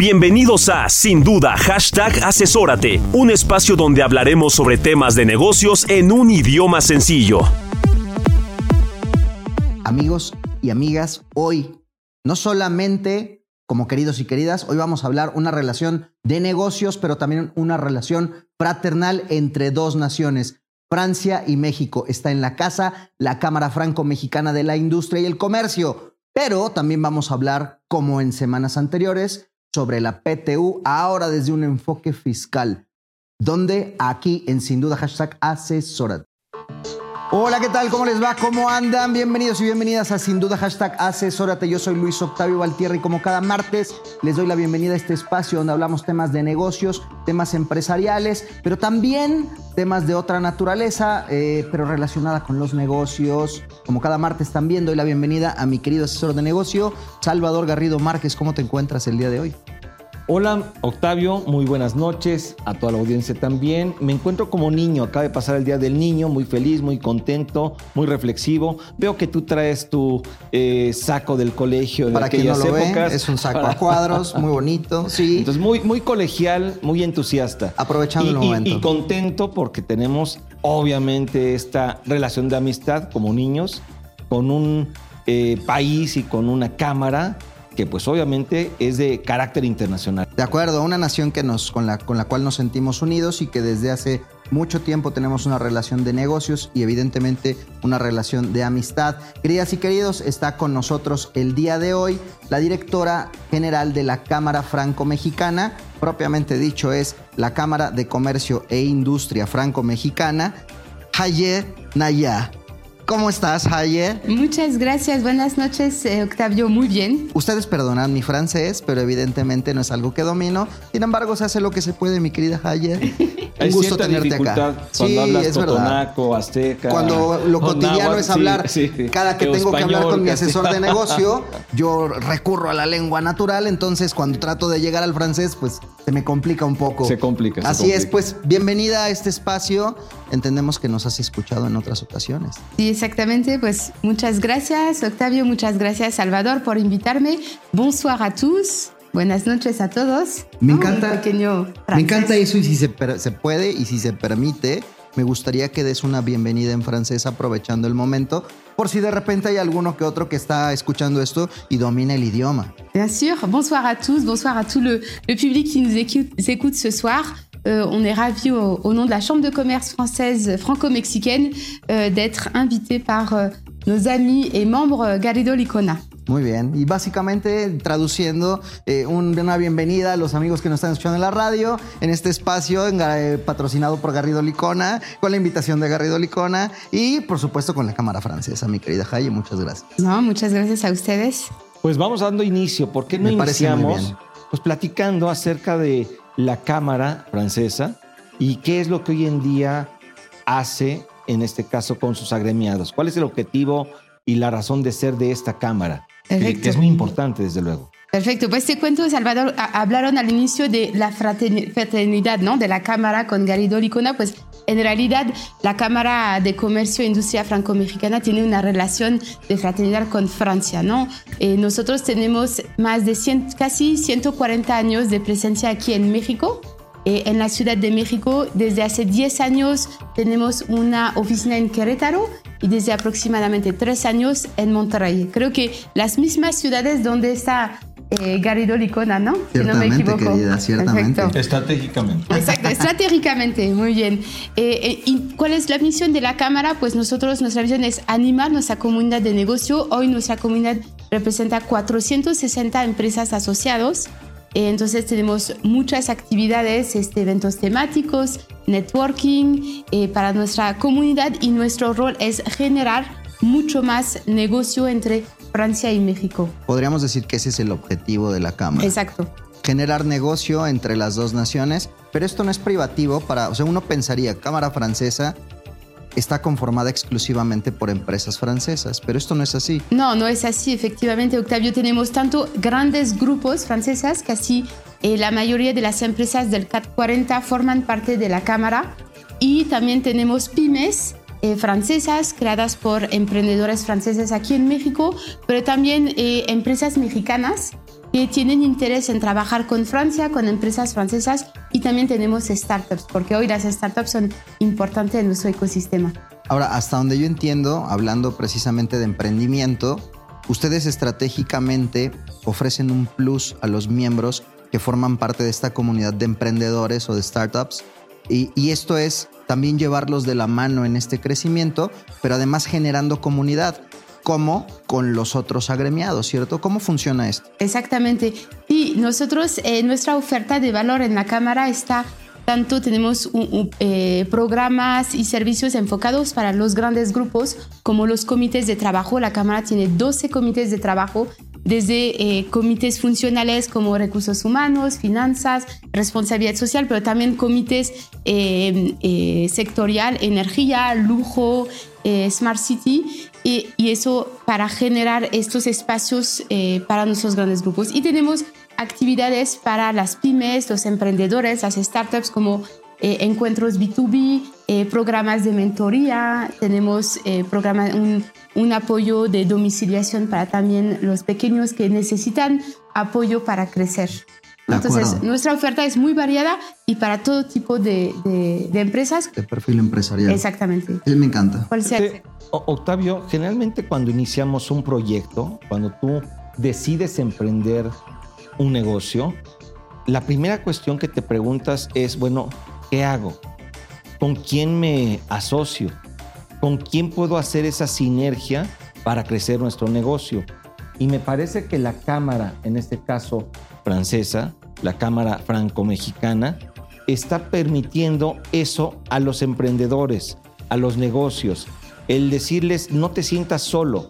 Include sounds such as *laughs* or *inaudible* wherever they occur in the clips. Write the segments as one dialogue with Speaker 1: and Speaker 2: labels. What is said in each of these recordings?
Speaker 1: Bienvenidos a Sin Duda Hashtag Asesórate, un espacio donde hablaremos sobre temas de negocios en un idioma sencillo.
Speaker 2: Amigos y amigas, hoy no solamente como queridos y queridas, hoy vamos a hablar una relación de negocios, pero también una relación fraternal entre dos naciones. Francia y México está en la casa, la Cámara Franco-Mexicana de la Industria y el Comercio. Pero también vamos a hablar, como en semanas anteriores, sobre la PTU, ahora desde un enfoque fiscal, donde aquí en Sin Duda hashtag asesorat. Hola, ¿qué tal? ¿Cómo les va? ¿Cómo andan? Bienvenidos y bienvenidas a Sin Duda Hashtag Asesórate. Yo soy Luis Octavio Valtierra y como cada martes les doy la bienvenida a este espacio donde hablamos temas de negocios, temas empresariales, pero también temas de otra naturaleza, eh, pero relacionada con los negocios. Como cada martes también doy la bienvenida a mi querido asesor de negocio, Salvador Garrido Márquez. ¿Cómo te encuentras el día de hoy?
Speaker 3: Hola Octavio, muy buenas noches a toda la audiencia también. Me encuentro como niño, acaba de pasar el Día del Niño, muy feliz, muy contento, muy reflexivo. Veo que tú traes tu eh, saco del colegio de
Speaker 2: Para quien no lo
Speaker 3: épocas.
Speaker 2: Ve, es un saco a cuadros, *laughs* muy bonito, sí.
Speaker 3: Entonces muy, muy colegial, muy entusiasta.
Speaker 2: Aprovechando
Speaker 3: y,
Speaker 2: el momento.
Speaker 3: Y, y contento porque tenemos obviamente esta relación de amistad como niños con un eh, país y con una cámara que pues obviamente es de carácter internacional.
Speaker 2: De acuerdo, una nación que nos, con, la, con la cual nos sentimos unidos y que desde hace mucho tiempo tenemos una relación de negocios y evidentemente una relación de amistad. Queridas y queridos, está con nosotros el día de hoy la directora general de la Cámara Franco-Mexicana, propiamente dicho es la Cámara de Comercio e Industria Franco-Mexicana, Haye Naya. ¿Cómo estás, Haye?
Speaker 4: Muchas gracias. Buenas noches, eh, Octavio. Muy bien.
Speaker 2: Ustedes perdonan mi francés, pero evidentemente no es algo que domino. Sin embargo, se hace lo que se puede, mi querida Haye. *laughs*
Speaker 3: Un gusto tenerte acá. Cuando sí, hablas es totonaco, azteca.
Speaker 2: Cuando lo cotidiano es hablar, sí, sí. cada que tengo que hablar con mi asesor de negocio, *laughs* yo recurro a la lengua natural. Entonces, cuando trato de llegar al francés, pues se me complica un poco.
Speaker 3: Se complica. Se
Speaker 2: Así
Speaker 3: complica.
Speaker 2: es, pues bienvenida a este espacio. Entendemos que nos has escuchado en otras ocasiones.
Speaker 4: Sí, exactamente. Pues muchas gracias, Octavio. Muchas gracias, Salvador, por invitarme. Bonsoir a tous. Buenas noches a todos.
Speaker 2: Me encanta.
Speaker 4: Un pequeño
Speaker 2: me encanta eso y si se, se puede y si se permite, me gustaría que des una bienvenida en francés aprovechando el momento, si de repente hay alguno que otro que está escuchando esto y domina el idioma.
Speaker 4: Bien sûr. Bonsoir à tous. Bonsoir à tout le, public qui nous écoute, ce soir. Euh, on est ravis au, au, nom de la Chambre de commerce française franco-mexicaine euh, d'être invité par euh, nos amis et membres Garrido Licona.
Speaker 2: Muy bien. Y básicamente traduciendo eh, un, una bienvenida a los amigos que nos están escuchando en la radio, en este espacio eh, patrocinado por Garrido Licona, con la invitación de Garrido Licona y por supuesto con la Cámara Francesa, mi querida Jaye. Muchas gracias.
Speaker 4: No, muchas gracias a ustedes.
Speaker 3: Pues vamos dando inicio. ¿Por qué no
Speaker 2: Me
Speaker 3: iniciamos? Pues platicando acerca de la Cámara Francesa y qué es lo que hoy en día hace, en este caso, con sus agremiados. ¿Cuál es el objetivo y la razón de ser de esta Cámara? Que,
Speaker 4: Perfecto.
Speaker 3: que es muy importante, desde luego.
Speaker 4: Perfecto, pues te cuento, Salvador, a- hablaron al inicio de la fraterni- fraternidad, ¿no? De la Cámara con Garrido Licona, pues en realidad la Cámara de Comercio e Industria Franco-Mexicana tiene una relación de fraternidad con Francia, ¿no? Eh, nosotros tenemos más de 100, casi 140 años de presencia aquí en México. Eh, en la Ciudad de México, desde hace 10 años tenemos una oficina en Querétaro y desde aproximadamente 3 años en Monterrey. Creo que las mismas ciudades donde está eh, Garrido Licona, ¿no? Si no me equivoco.
Speaker 2: querida, ciertamente.
Speaker 4: Perfecto.
Speaker 3: Estratégicamente.
Speaker 4: Exacto, estratégicamente, muy bien. Eh, eh, ¿Y cuál es la misión de la Cámara? Pues nosotros, nuestra misión es animar nuestra comunidad de negocio. Hoy nuestra comunidad representa 460 empresas asociados. Entonces tenemos muchas actividades, este, eventos temáticos, networking eh, para nuestra comunidad y nuestro rol es generar mucho más negocio entre Francia y México.
Speaker 2: Podríamos decir que ese es el objetivo de la Cámara.
Speaker 4: Exacto.
Speaker 2: Generar negocio entre las dos naciones, Pero esto no es privativo para, o sea, uno pensaría, Cámara Francesa está conformada exclusivamente por empresas francesas, pero esto no es así.
Speaker 4: No, no es así, efectivamente, Octavio. Tenemos tanto grandes grupos francesas, casi eh, la mayoría de las empresas del CAT 40 forman parte de la Cámara, y también tenemos pymes eh, francesas creadas por emprendedores franceses aquí en México, pero también eh, empresas mexicanas que tienen interés en trabajar con Francia, con empresas francesas y también tenemos startups, porque hoy las startups son importantes en nuestro ecosistema.
Speaker 2: Ahora, hasta donde yo entiendo, hablando precisamente de emprendimiento, ustedes estratégicamente ofrecen un plus a los miembros que forman parte de esta comunidad de emprendedores o de startups. Y, y esto es también llevarlos de la mano en este crecimiento, pero además generando comunidad como con los otros agremiados, ¿cierto? ¿Cómo funciona esto?
Speaker 4: Exactamente. Y nosotros, eh, nuestra oferta de valor en la Cámara está tanto tenemos eh, programas y servicios enfocados para los grandes grupos como los comités de trabajo. La Cámara tiene 12 comités de trabajo, desde eh, comités funcionales como recursos humanos, finanzas, responsabilidad social, pero también comités sectorial, energía, lujo, Smart City y, eso para generar estos espacios eh, para nuestros grandes grupos. Y tenemos actividades para las pymes, los emprendedores, las startups como eh, encuentros B2B, eh, programas de mentoría, tenemos un, un, apoyo de domiciliación para también los pequeños que necesitan apoyo para crecer. Entonces, nuestra oferta es muy variada y para todo tipo de, de, empresas.
Speaker 2: De perfil empresarial.
Speaker 4: Exactamente.
Speaker 2: me encanta.
Speaker 3: Octavio, generalmente cuando iniciamos un proyecto, cuando tú decides emprender un negocio, la primera cuestión que te preguntas es, bueno, ¿qué hago? ¿Con quién me asocio? ¿Con quién puedo hacer esa sinergia para crecer nuestro negocio? Y me parece que la Cámara, en este caso francesa, la Cámara Franco-Mexicana, está permitiendo eso a los emprendedores, a los negocios. El decirles, no te sientas solo.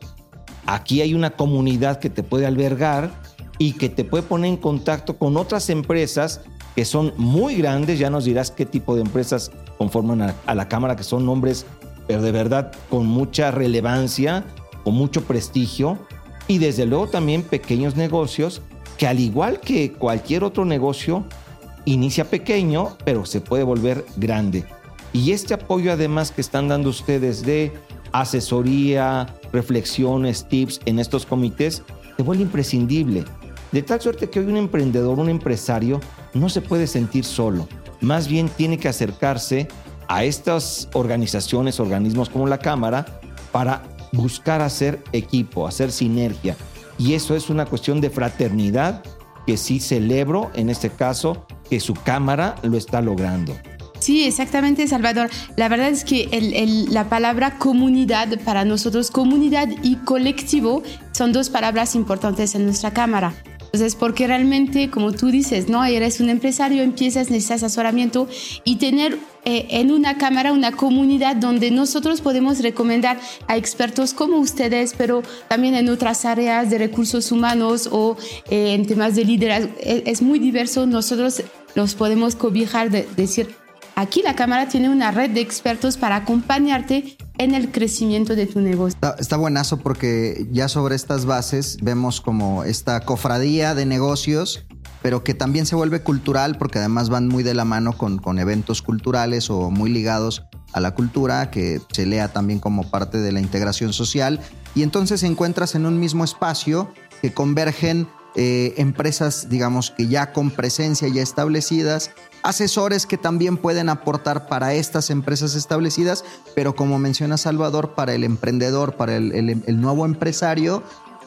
Speaker 3: Aquí hay una comunidad que te puede albergar y que te puede poner en contacto con otras empresas que son muy grandes. Ya nos dirás qué tipo de empresas conforman a, la Cámara, que son nombres, pero de verdad con mucha relevancia, con mucho prestigio. Y desde luego también pequeños negocios que al igual que cualquier otro negocio, inicia pequeño, pero se puede volver grande. Y este apoyo además que están dando ustedes de asesoría, reflexiones, tips en estos comités, se vuelve imprescindible. De tal suerte que hoy un emprendedor, un empresario, no se puede sentir solo. Más bien tiene que acercarse a estas organizaciones, organismos como la Cámara, para buscar hacer equipo, hacer sinergia, y eso es una cuestión de fraternidad que sí celebro en este caso que su cámara lo está logrando.
Speaker 4: Sí, exactamente, Salvador. La verdad es que la palabra comunidad para nosotros, comunidad y colectivo, son dos palabras importantes en nuestra cámara. Entonces, porque realmente, como tú dices, ¿no? Eres un empresario, empiezas, necesitas asesoramiento y tener eh, en una cámara una comunidad donde nosotros podemos recomendar a expertos como ustedes, pero también en otras áreas de recursos humanos o eh, en temas de liderazgo. Es, es, muy diverso. Nosotros los podemos cobijar, de, decir, aquí la cámara tiene una red de expertos para acompañarte en el crecimiento de tu negocio.
Speaker 2: Está, buenazo porque ya sobre estas bases vemos como esta cofradía de negocios, pero que también se vuelve cultural porque además van muy de la mano con, con eventos culturales o muy ligados a la cultura, que se lea también como parte de la integración social. Y entonces encuentras en un mismo espacio que convergen eh, empresas, digamos, que ya con presencia ya establecidas, asesores que también pueden aportar para estas empresas establecidas, pero como menciona Salvador, para el emprendedor, para el, nuevo empresario,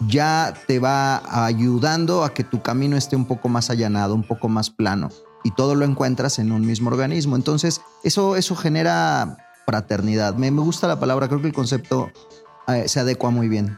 Speaker 2: ya te va ayudando a que tu camino esté un poco más allanado, un poco más plano. Y todo lo encuentras en un mismo organismo. Entonces, eso, eso genera fraternidad. Me, gusta la palabra, creo que el concepto eh, se adecua muy bien.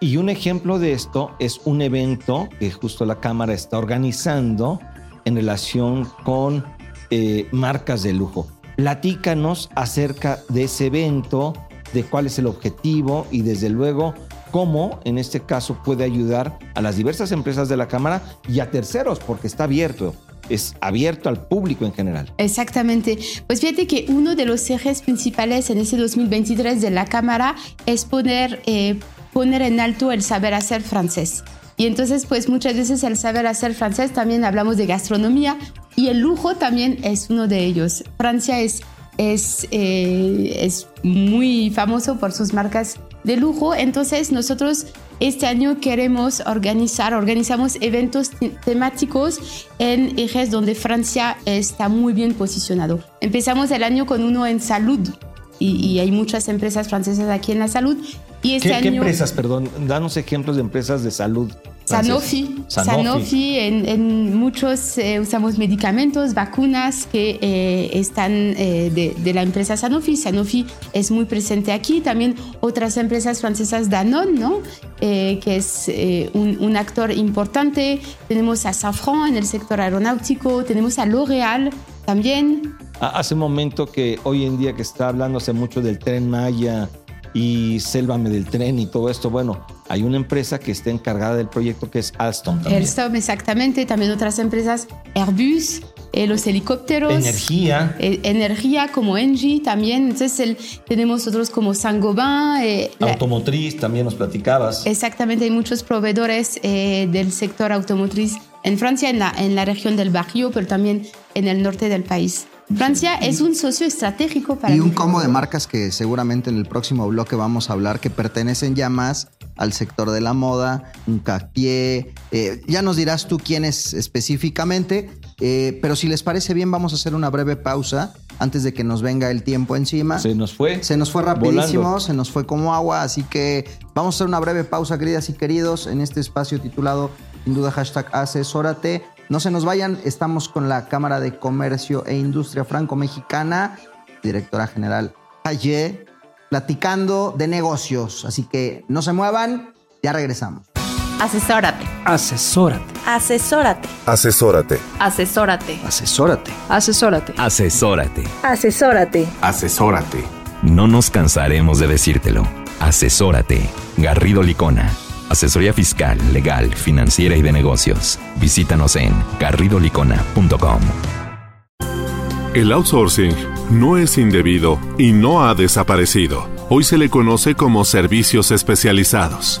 Speaker 3: Y un ejemplo de esto es un evento que justo la Cámara está organizando en relación con eh, marcas de lujo. Platícanos acerca de ese evento, de cuál es el objetivo y desde luego cómo en este caso puede ayudar a las diversas empresas de la Cámara y a terceros, porque está abierto. es abierto al público en general.
Speaker 4: Exactamente. Pues fíjate que uno de los ejes principales en ese 2023 de la Cámara es poner, eh, poner en alto el saber hacer francés. Y entonces, pues muchas veces el saber hacer francés también hablamos de gastronomía y el lujo también es uno de ellos. Francia es, es, eh, es muy famoso por sus marcas de lujo, entonces nosotros este año queremos organizar, organizamos eventos temáticos en ejes donde Francia está muy bien posicionado. Empezamos el año con uno en salud y, hay muchas empresas francesas aquí en la salud. Y este
Speaker 3: ¿Qué,
Speaker 4: año,
Speaker 3: ¿Qué empresas, perdón? Danos ejemplos de empresas de salud.
Speaker 4: Sanofi, Sanofi, en, muchos eh, usamos medicamentos, vacunas que eh, están eh, de, la empresa Sanofi. Sanofi es muy presente aquí. También otras empresas francesas, Danone, ¿no? que es un, un, actor importante. Tenemos a Safran en el sector aeronáutico. Tenemos a L'Oréal también.
Speaker 3: Hace un momento que hoy en día que está hablándose mucho del tren Maya y Sélvame del tren y todo esto, bueno, hay una empresa que está encargada del proyecto que es Alstom. También.
Speaker 4: Alstom, exactamente. También otras empresas, Airbus, eh, los helicópteros.
Speaker 3: Energía.
Speaker 4: Eh, energía como Engie también. Entonces el, tenemos otros como Saint-Gobain.
Speaker 3: Eh, automotriz, también nos platicabas.
Speaker 4: Exactamente, hay muchos proveedores del sector automotriz en Francia, en la, en la región del Barrio, pero también en el norte del país. Francia es un socio estratégico para...
Speaker 2: Y un combo de marcas que seguramente en el próximo bloque vamos a hablar que pertenecen ya más al sector de la moda, un Cartier. Eh, ya nos dirás tú quiénes específicamente, eh, pero si les parece bien, vamos a hacer una breve pausa antes de que nos venga el tiempo encima.
Speaker 3: Se nos fue.
Speaker 2: Se nos fue rapidísimo, se nos fue como agua, así que vamos a hacer una breve pausa, queridas y queridos, en este espacio titulado, sin duda, hashtag asesórate. No se nos vayan, estamos con la Cámara de Comercio e Industria Franco-Mexicana, directora general Aye, platicando de negocios. Así que no se muevan, ya regresamos.
Speaker 5: Asesórate.
Speaker 6: Asesórate.
Speaker 5: Asesórate.
Speaker 7: Asesórate.
Speaker 5: Asesórate.
Speaker 6: Asesórate.
Speaker 5: Asesórate.
Speaker 8: Asesórate.
Speaker 5: Asesórate.
Speaker 7: Asesórate.
Speaker 8: No nos cansaremos de decírtelo. Asesórate. Garrido Licona. Asesoría fiscal, legal, financiera y de negocios. Visítanos en garridolicona.com.
Speaker 7: El outsourcing no es indebido y no ha desaparecido. Hoy se le conoce como servicios especializados.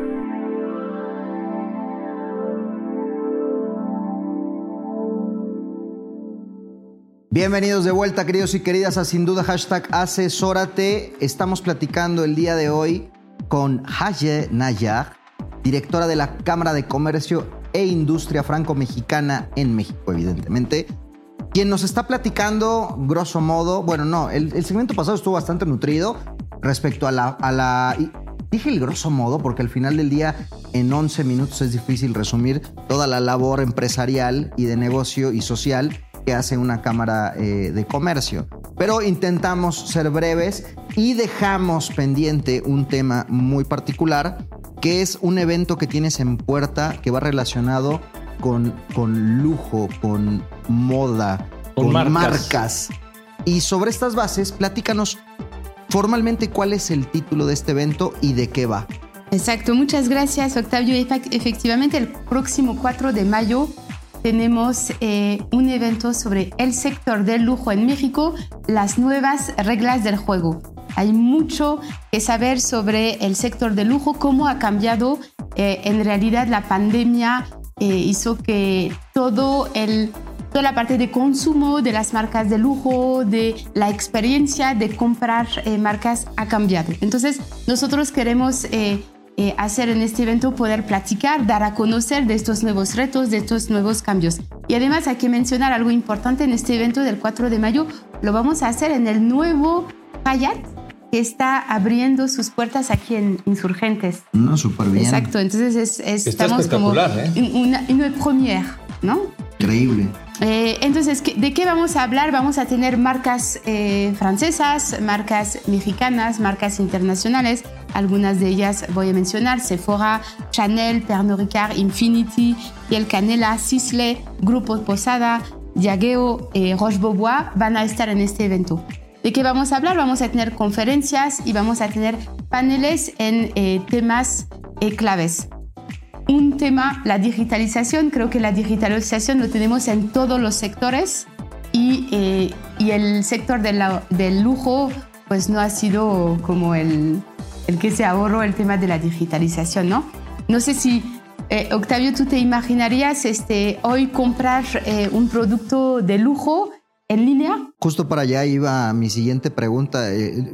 Speaker 2: Bienvenidos de vuelta, queridos y queridas, a Sin Duda Hashtag Asesórate. Estamos platicando el día de hoy con Haye Nayar, directora de la Cámara de Comercio e Industria Franco-Mexicana en México, evidentemente, quien nos está platicando, grosso modo, bueno, no, el, segmento pasado estuvo bastante nutrido respecto a la, a la... Dije el grosso modo porque al final del día en 11 minutos es difícil resumir toda la labor empresarial y de negocio y social que hace una Cámara eh, de Comercio. Pero intentamos ser breves y dejamos pendiente un tema muy particular, que es un evento que tienes en puerta que va relacionado con, con lujo, con moda, con, marcas. Y sobre estas bases, platícanos formalmente cuál es el título de este evento y de qué va.
Speaker 4: Exacto, muchas gracias Octavio. Efectivamente, el próximo 4 de mayo tenemos eh, un evento sobre el sector del lujo en México, las nuevas reglas del juego. Hay mucho que saber sobre el sector del lujo, cómo ha cambiado. Eh, en realidad la pandemia eh, hizo que todo el, toda la parte de consumo de las marcas de lujo, de la experiencia de comprar marcas ha cambiado. Entonces nosotros queremos eh, hacer en este evento, poder platicar, dar a conocer de estos nuevos retos, de estos nuevos cambios. Y además hay que mencionar algo importante en este evento del 4 de mayo, lo vamos a hacer en el nuevo Hayat que está abriendo sus puertas aquí en Insurgentes.
Speaker 2: No, súper bien.
Speaker 4: Exacto, entonces es, estamos como ¿eh? una, una première, ¿no?
Speaker 2: Increíble.
Speaker 4: Eh, entonces, ¿de qué vamos a hablar? Vamos a tener marcas francesas, marcas mexicanas, marcas internacionales, Algunas de ellas voy a mencionar, Sephora, Chanel, Pernod Ricard, Infinity, Piel Canela, Sisley, Grupo Posada, Diageo, eh, Roche Beaubois van a estar en este evento. ¿De qué vamos a hablar? Vamos a tener conferencias y vamos a tener paneles en eh, temas eh, claves. Un tema, la digitalización. Creo que la digitalización lo tenemos en todos los sectores y, eh, y el sector de la- del lujo pues no ha sido como el, el que se ahorró el tema de la digitalización, ¿no? No sé si, eh, Octavio, tú te imaginarías este, hoy comprar eh, un producto de lujo en línea.
Speaker 2: Justo para allá iba mi siguiente pregunta. Eh,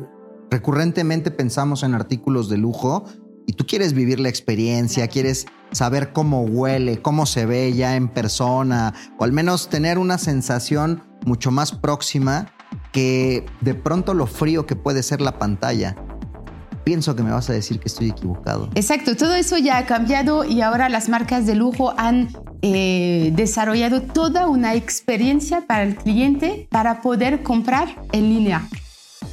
Speaker 2: recurrentemente pensamos en artículos de lujo y tú quieres vivir la experiencia, quieres saber cómo huele, cómo se ve ya en persona, o al menos tener una sensación mucho más próxima que de pronto lo frío que puede ser la pantalla. Pienso que me vas a decir que estoy equivocado.
Speaker 4: Exacto, todo eso ya ha cambiado y ahora las marcas de lujo han eh, desarrollado toda una experiencia para el cliente para poder comprar en línea.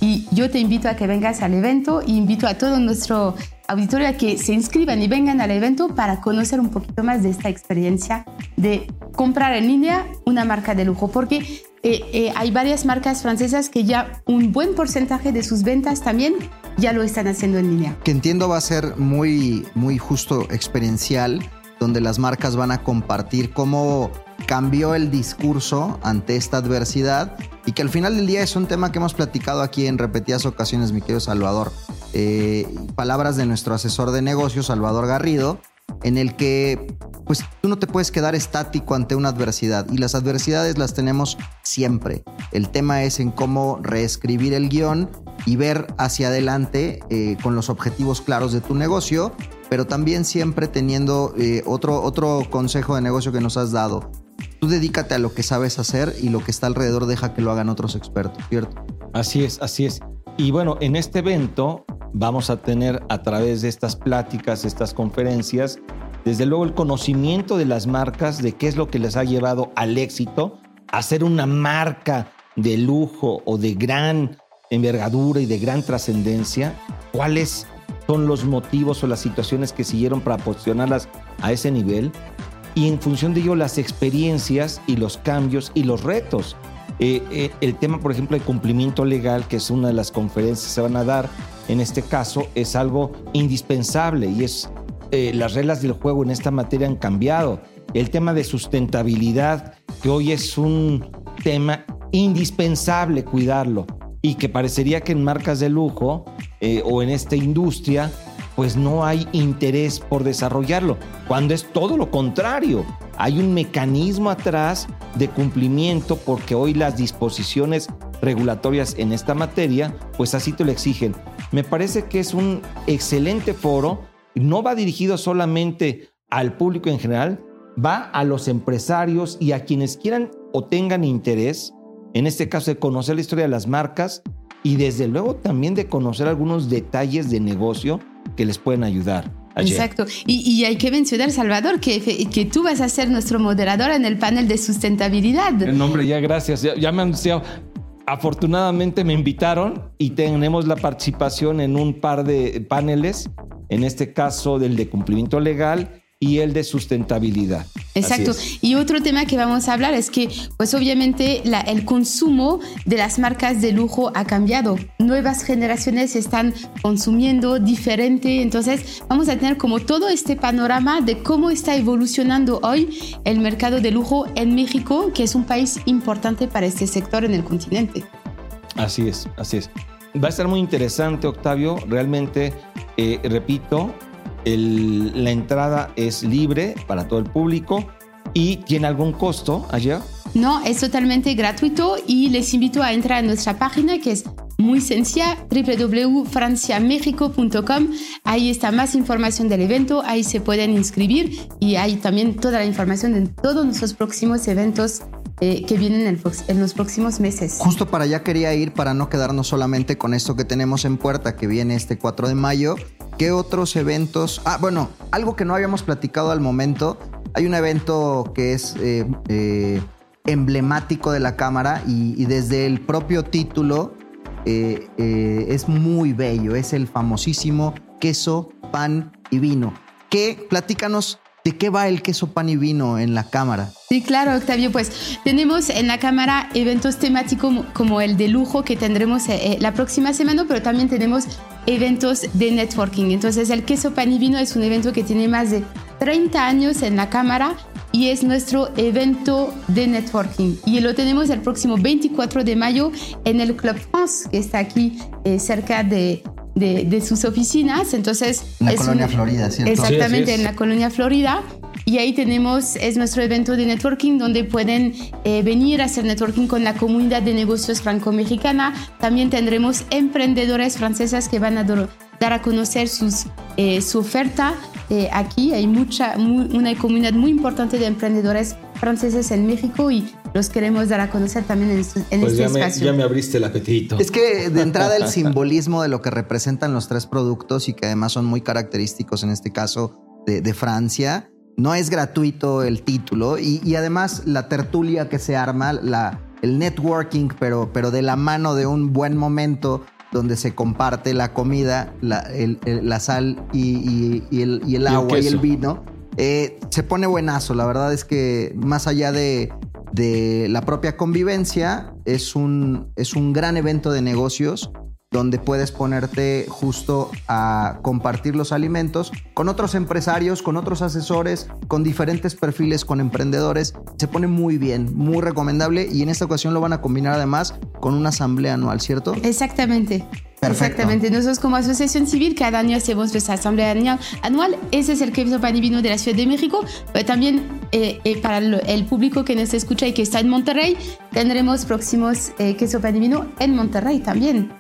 Speaker 4: Y yo te invito a que vengas al evento y invito a todo nuestro auditorio a que se inscriban y vengan al evento para conocer un poquito más de esta experiencia de comprar en línea una marca de lujo, porque eh, eh, hay varias marcas francesas que ya un buen porcentaje de sus ventas también ya lo están haciendo en línea.
Speaker 2: que entiendo va a ser muy, muy justo experiencial, donde las marcas van a compartir cómo cambió el discurso ante esta adversidad y que al final del día es un tema que hemos platicado aquí en repetidas ocasiones, mi querido Salvador. Eh, palabras de nuestro asesor de negocios, Salvador Garrido, en el que pues tú no te puedes quedar estático ante una adversidad y las adversidades las tenemos siempre. El tema es en cómo reescribir el guion y ver hacia adelante eh, con los objetivos claros de tu negocio, pero también siempre teniendo eh, otro, otro consejo de negocio que nos has dado. Tú dedícate a lo que sabes hacer y lo que está alrededor deja que lo hagan otros expertos, ¿cierto?
Speaker 3: Así es, así es. Y bueno, en este evento vamos a tener a través de estas pláticas, estas conferencias, desde luego el conocimiento de las marcas, de qué es lo que les ha llevado al éxito, a ser una marca de lujo o de gran envergadura y de gran trascendencia, cuáles son los motivos o las situaciones que siguieron para posicionarlas a ese nivel y en función de ello las experiencias y los cambios y los retos. Eh, eh, el tema, por ejemplo, de cumplimiento legal, que es una de las conferencias que se van a dar en este caso, es algo indispensable y es eh, las reglas del juego en esta materia han cambiado. El tema de sustentabilidad, que hoy es un tema indispensable cuidarlo y que parecería que en marcas de lujo eh, o en esta industria pues no hay interés por desarrollarlo, cuando es todo lo contrario. Hay un mecanismo atrás de cumplimiento porque hoy las disposiciones regulatorias en esta materia, pues así te lo exigen. Me parece que es un excelente foro, no va dirigido solamente al público en general, va a los empresarios y a quienes quieran o tengan interés, en este caso de conocer la historia de las marcas y desde luego también de conocer algunos detalles de negocio que les pueden ayudar. Ayer.
Speaker 4: Exacto. Y, y, hay que mencionar, Salvador, que, que, tú vas a ser nuestro moderador en el panel de sustentabilidad.
Speaker 3: El nombre, ya gracias. Ya, ya me han anunciado. Afortunadamente me invitaron y tenemos la participación en un par de paneles, en este caso del de cumplimiento legal y el de sustentabilidad.
Speaker 4: Exacto. Y otro tema que vamos a hablar es que, pues obviamente, la, el consumo de las marcas de lujo ha cambiado. Nuevas generaciones están consumiendo diferente. Entonces, vamos a tener como todo este panorama de cómo está evolucionando hoy el mercado de lujo en México, que es un país importante para este sector en el continente.
Speaker 3: Así es, así es. Va a estar muy interesante, Octavio. Realmente, eh, repito, el, la entrada es libre para todo el público y tiene algún costo allá.
Speaker 4: No, es totalmente gratuito y les invito a entrar a nuestra página que es muy sencilla, www.franciamexico.com. Ahí está más información del evento, ahí se pueden inscribir y hay también toda la información de todos nuestros próximos eventos eh, que vienen en, en, los próximos meses.
Speaker 2: Justo para allá quería ir para no quedarnos solamente con esto que tenemos en puerta, que viene este 4 de mayo. ¿Qué otros eventos? Ah, bueno, algo que no habíamos platicado al momento. Hay un evento que es eh, eh, emblemático de la cámara y, desde el propio título eh, es muy bello. Es el famosísimo queso, pan y vino. ¿Qué? Platícanos de qué va el queso, pan y vino en la cámara.
Speaker 4: Sí, claro, Octavio. Pues tenemos en la cámara eventos temáticos como el de lujo que tendremos eh, eh, la próxima semana, pero también tenemos eventos de networking. Entonces, el queso, pan y vino es un evento que tiene más de 30 años en la cámara y es nuestro evento de networking. Y lo tenemos el próximo 24 de mayo en el Club France, que está aquí eh, cerca de, de, sus oficinas. Entonces,
Speaker 2: en la
Speaker 4: es
Speaker 2: colonia Florida, ¿cierto?
Speaker 4: Exactamente, en la colonia Florida. Y ahí tenemos, es nuestro evento de networking donde pueden eh, venir a hacer networking con la comunidad de negocios franco-mexicana. También tendremos emprendedores francesas que van a dar a conocer sus, eh, su oferta. Eh, aquí hay mucha, una comunidad muy importante de emprendedores franceses en México y los queremos dar a conocer también en, en
Speaker 3: pues
Speaker 4: este
Speaker 3: ya
Speaker 4: espacio.
Speaker 3: Me, ya me abriste el apetito.
Speaker 2: Es que de entrada el *laughs* simbolismo de lo que representan los tres productos y que además son muy característicos en este caso de, de Francia, no es gratuito el título y, y, además la tertulia que se arma, la, el networking, pero, pero de la mano de un buen momento donde se comparte la comida, la, el, el, la sal y, y, y, el, y el agua y el vino, eh, se pone buenazo. La verdad es que más allá de, de la propia convivencia, es un, es un gran evento de negocios donde puedes ponerte justo a compartir los alimentos con otros empresarios, con otros asesores, con diferentes perfiles, con emprendedores. Se pone muy bien, muy recomendable y en esta ocasión lo van a combinar además con una asamblea anual, ¿cierto?
Speaker 4: Exactamente.
Speaker 2: Perfecto.
Speaker 4: Exactamente. Nosotros como asociación civil cada año hacemos nuestra asamblea anual. Ese es el queso pan y vino de la Ciudad de México. Pero también eh, eh, para el público que nos escucha y que está en Monterrey, tendremos próximos eh, queso pan y vino en Monterrey también.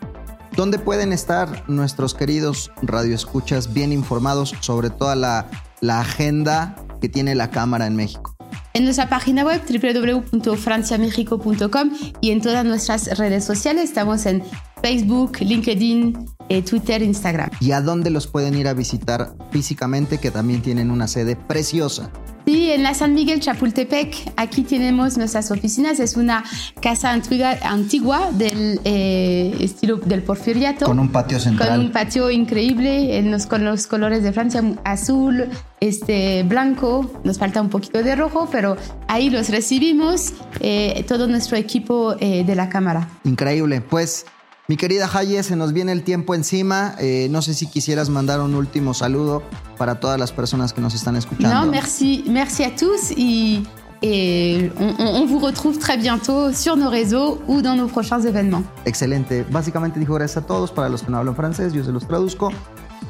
Speaker 2: ¿Dónde pueden estar nuestros queridos radioescuchas bien informados sobre toda la, la agenda que tiene la Cámara en México?
Speaker 4: En nuestra página web www.franciamexico.com y en todas nuestras redes sociales estamos en Facebook, LinkedIn, eh, Twitter, Instagram.
Speaker 2: ¿Y a dónde los pueden ir a visitar físicamente que también tienen una sede preciosa?
Speaker 4: Sí, en la San Miguel Chapultepec, aquí tenemos nuestras oficinas. Es una casa antigua, antigua del eh, estilo del porfiriato.
Speaker 2: Con un patio central.
Speaker 4: Con un patio increíble, en los, con los colores de Francia, azul, este, blanco. Nos falta un poquito de rojo, pero ahí los recibimos, eh, todo nuestro equipo eh, de la Cámara.
Speaker 2: Increíble. Pues mi querida Haye, se nos viene el tiempo encima. Eh, no sé si quisieras mandar un último saludo para todas las personas que nos están escuchando.
Speaker 4: No, merci, merci a tous y, et on, on, vous retrouve très bientôt sur nos réseaux ou dans nos prochains événements.
Speaker 2: Excelente. Básicamente dijo gracias a todos. Para los que no hablan francés, yo se los traduzco.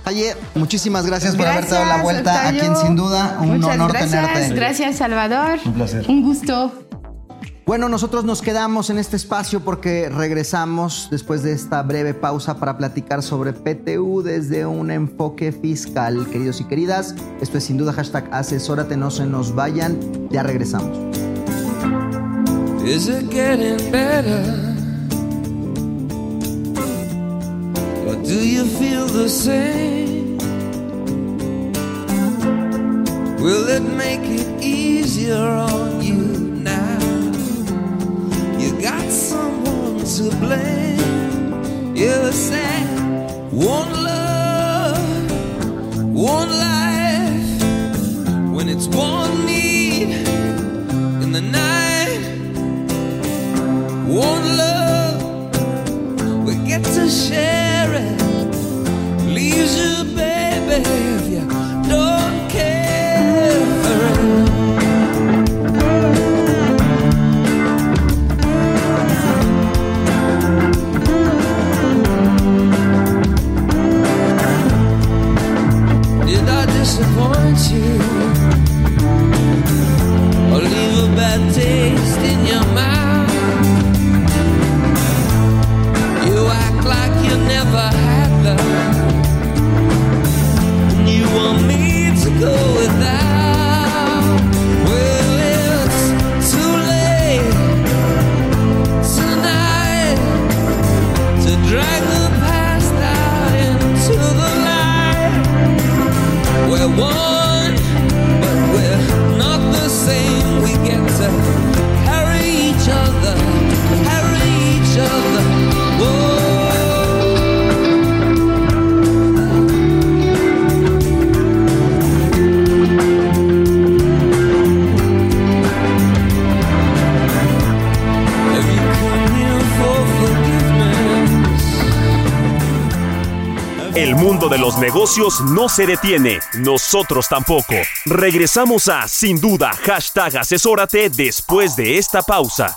Speaker 2: Haye, muchísimas gracias,
Speaker 4: gracias
Speaker 2: por haberte dado la vuelta
Speaker 4: Octavio.
Speaker 2: aquí en Sin Duda. Un
Speaker 4: Muchas
Speaker 2: honor
Speaker 4: gracias,
Speaker 2: tenerte.
Speaker 4: Gracias, Salvador.
Speaker 2: Un placer.
Speaker 4: Un gusto.
Speaker 2: Bueno, nosotros nos quedamos en este espacio porque regresamos después de esta breve pausa para platicar sobre PTU desde un enfoque fiscal. Queridos y queridas, esto es sin duda hashtag asesórate, no se nos vayan, ya regresamos.
Speaker 6: Is it getting better? Or do you feel the same? Will it make it easier on you to blame. You said one love, one life. When it's one need in the night, one love, we get to share never had love. And you want me to
Speaker 1: go without. Los negocios no se detiene, nosotros tampoco. Regresamos a Sin Duda, hashtag asesórate después de esta pausa.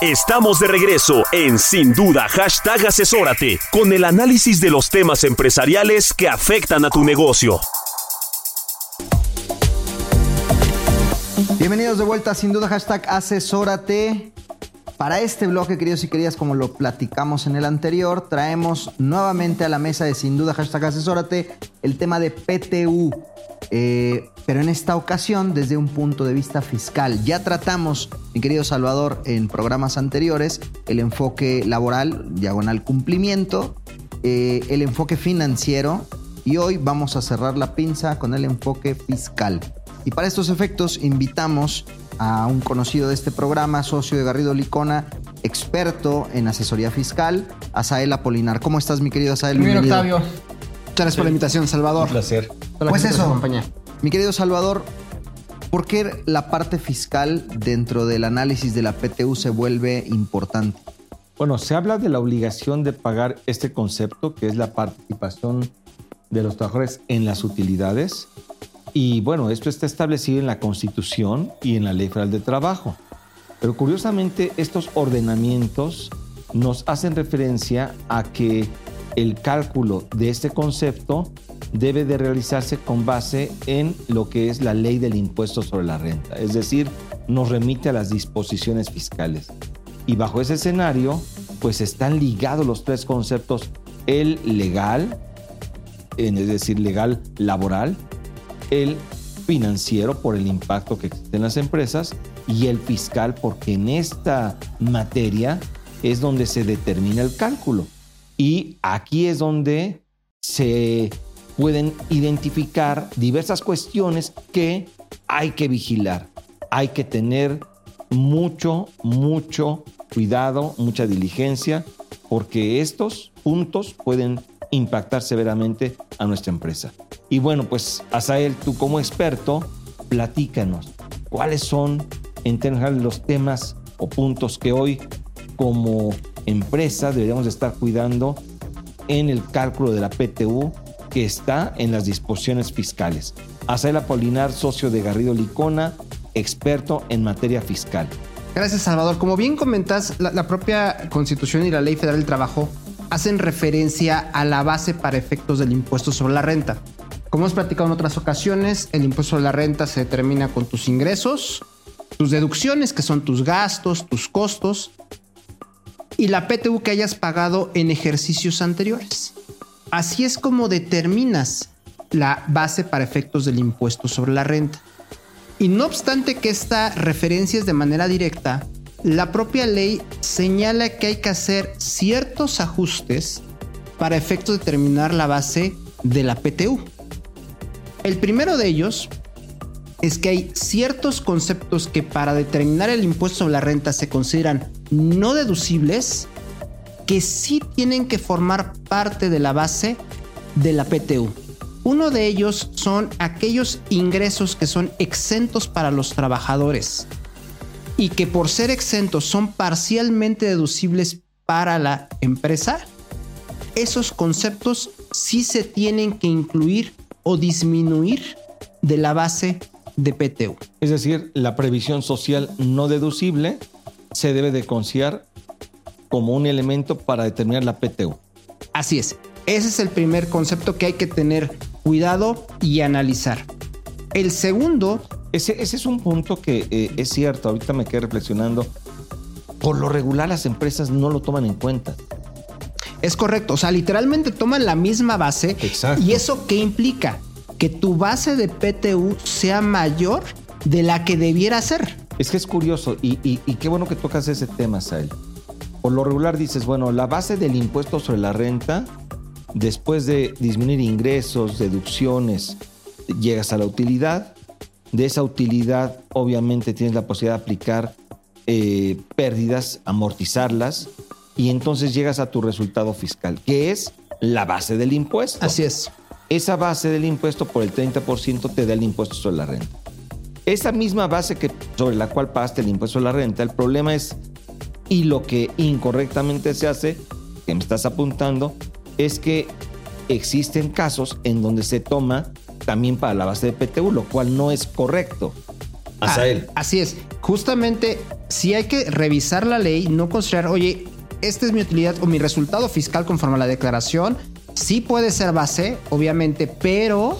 Speaker 1: Estamos de regreso en Sin Duda, hashtag asesórate, con el análisis de los temas empresariales que afectan a tu negocio.
Speaker 2: Bienvenidos de vuelta a Sin Duda, hashtag asesórate. Para este bloque, queridos y queridas, como lo platicamos en el anterior, traemos nuevamente a la mesa de Sin Duda, hashtag asesórate, el tema de PTU. Eh, pero en esta ocasión desde un punto de vista fiscal. Ya tratamos, mi querido Salvador, en programas anteriores, el enfoque laboral, diagonal cumplimiento, eh, el enfoque financiero y hoy vamos a cerrar la pinza con el enfoque fiscal. Y para estos efectos invitamos a un conocido de este programa, socio de Garrido Licona, experto en asesoría fiscal, Asael Apolinar. ¿Cómo estás, mi querido Asael?
Speaker 9: Muy bien,
Speaker 2: Bienvenido.
Speaker 9: Octavio. Muchas gracias por la invitación, Salvador.
Speaker 3: Un placer.
Speaker 2: Pues eso,
Speaker 9: acompaña.
Speaker 2: Mi querido Salvador, ¿por qué la parte fiscal dentro del análisis de la PTU se vuelve importante?
Speaker 3: Bueno, se habla de la obligación de pagar este concepto, que es la participación de los trabajadores en las utilidades. Y bueno, esto está establecido en la Constitución y en la Ley Federal de Trabajo. Pero curiosamente, estos ordenamientos nos hacen referencia a que el cálculo de este concepto debe de realizarse con base en lo que es la ley del impuesto sobre la renta, es decir, nos remite a las disposiciones fiscales. Y bajo ese escenario, pues están ligados los tres conceptos, el legal, es decir, legal laboral, el financiero por el impacto que existe en las empresas y el fiscal porque en esta materia es donde se determina el cálculo. Y aquí es donde se pueden identificar diversas cuestiones que hay que vigilar. Hay que tener mucho, mucho cuidado, mucha diligencia, porque estos puntos pueden impactar severamente a nuestra empresa. Y bueno, pues Asael, tú como experto, platícanos cuáles son en general los temas o puntos que hoy como empresa deberíamos estar cuidando en el cálculo de la PTU que está en las disposiciones fiscales. Asael Apolinar, socio de Garrido Licona, experto en materia fiscal.
Speaker 9: Gracias, Salvador. Como bien comentas, la, la propia Constitución y la Ley Federal del Trabajo hacen referencia a la base para efectos del impuesto sobre la renta. Como hemos platicado en otras ocasiones, el impuesto sobre la renta se determina con tus ingresos, tus deducciones, que son tus gastos, tus costos, y la PTU que hayas pagado en ejercicios anteriores. Así es como determinas la base para efectos del impuesto sobre la renta. Y no obstante que esta referencia es de manera directa, la propia ley señala que hay que hacer ciertos ajustes para efectos de determinar la base de la PTU. El primero de ellos es que hay ciertos conceptos que para determinar el impuesto sobre la renta se consideran no deducibles que sí tienen que formar parte de la base de la PTU. Uno de ellos son aquellos ingresos que son exentos para los trabajadores y que por ser exentos son parcialmente deducibles para la empresa. Esos conceptos sí se tienen que incluir o disminuir de la base de PTU.
Speaker 3: Es decir, la previsión social no deducible se debe de considerar como un elemento para determinar la PTU.
Speaker 9: Así es. Ese es el primer concepto que hay que tener cuidado y analizar. El segundo...
Speaker 3: Ese, ese es un punto que eh, es cierto, ahorita me quedé reflexionando. Por lo regular las empresas no lo toman en cuenta.
Speaker 9: Es correcto, o sea, literalmente toman la misma base.
Speaker 3: Exacto.
Speaker 9: ¿Y eso qué implica? Que tu base de PTU sea mayor de la que debiera ser.
Speaker 3: Es que es curioso y, y- y qué bueno que tocas ese tema, Sael. Por lo regular dices, bueno, la base del impuesto sobre la renta, después de disminuir ingresos, deducciones, llegas a la utilidad. De esa utilidad, obviamente, tienes la posibilidad de aplicar eh, pérdidas, amortizarlas, y entonces llegas a tu resultado fiscal, que es la base del impuesto.
Speaker 9: Así es.
Speaker 3: Esa base del impuesto por el 30% te da el impuesto sobre la renta. Esa misma base que, sobre la cual pagaste el impuesto sobre la renta, el problema es, y lo que incorrectamente se hace, que me estás apuntando, es que existen casos en donde se toma también para la base de PTU, lo cual no es correcto. Azael.
Speaker 9: Ah, así es. Justamente, si hay que revisar la ley, no considerar, oye, esta es mi utilidad o mi resultado fiscal conforme a la declaración. Sí puede ser base, obviamente, pero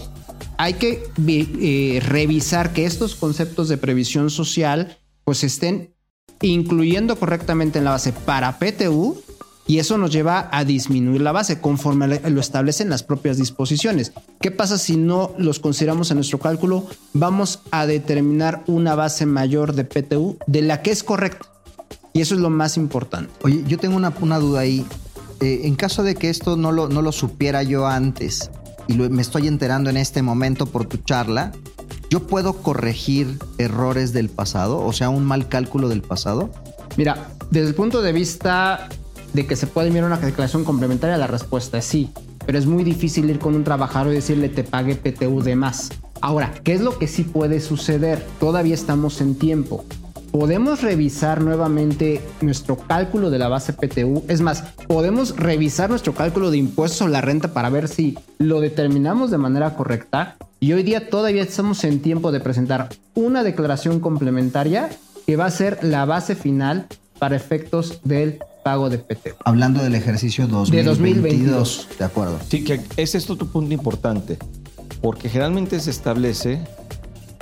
Speaker 9: hay que eh, revisar que estos conceptos de previsión social pues estén incluyendo correctamente en la base para PTU y eso nos lleva a disminuir la base conforme lo establecen las propias disposiciones. ¿Qué pasa si no los consideramos en nuestro cálculo? Vamos a determinar una base mayor de PTU de la que es correcta. Y eso es lo más importante.
Speaker 2: Oye, yo tengo una, una duda ahí. Eh, en caso de que esto no lo, no lo supiera yo antes y me estoy enterando en este momento por tu charla, ¿yo puedo corregir errores del pasado? O sea, un mal cálculo del pasado.
Speaker 9: Mira, desde el punto de vista de que se puede enviar una declaración complementaria, la respuesta es sí. Pero es muy difícil ir con un trabajador y decirle te pague PTU de más. Ahora, ¿qué es lo que sí puede suceder? Todavía estamos en tiempo. Podemos revisar nuevamente nuestro cálculo de la base PTU. Es más, podemos revisar nuestro cálculo de impuestos sobre la renta para ver si lo determinamos de manera correcta. Y hoy día todavía estamos en tiempo de presentar una declaración complementaria que va a ser la base final para efectos del pago de PTU.
Speaker 2: Hablando del ejercicio 2022.
Speaker 9: 2022.
Speaker 2: De acuerdo.
Speaker 3: Sí, que ese es otro punto importante, porque generalmente se establece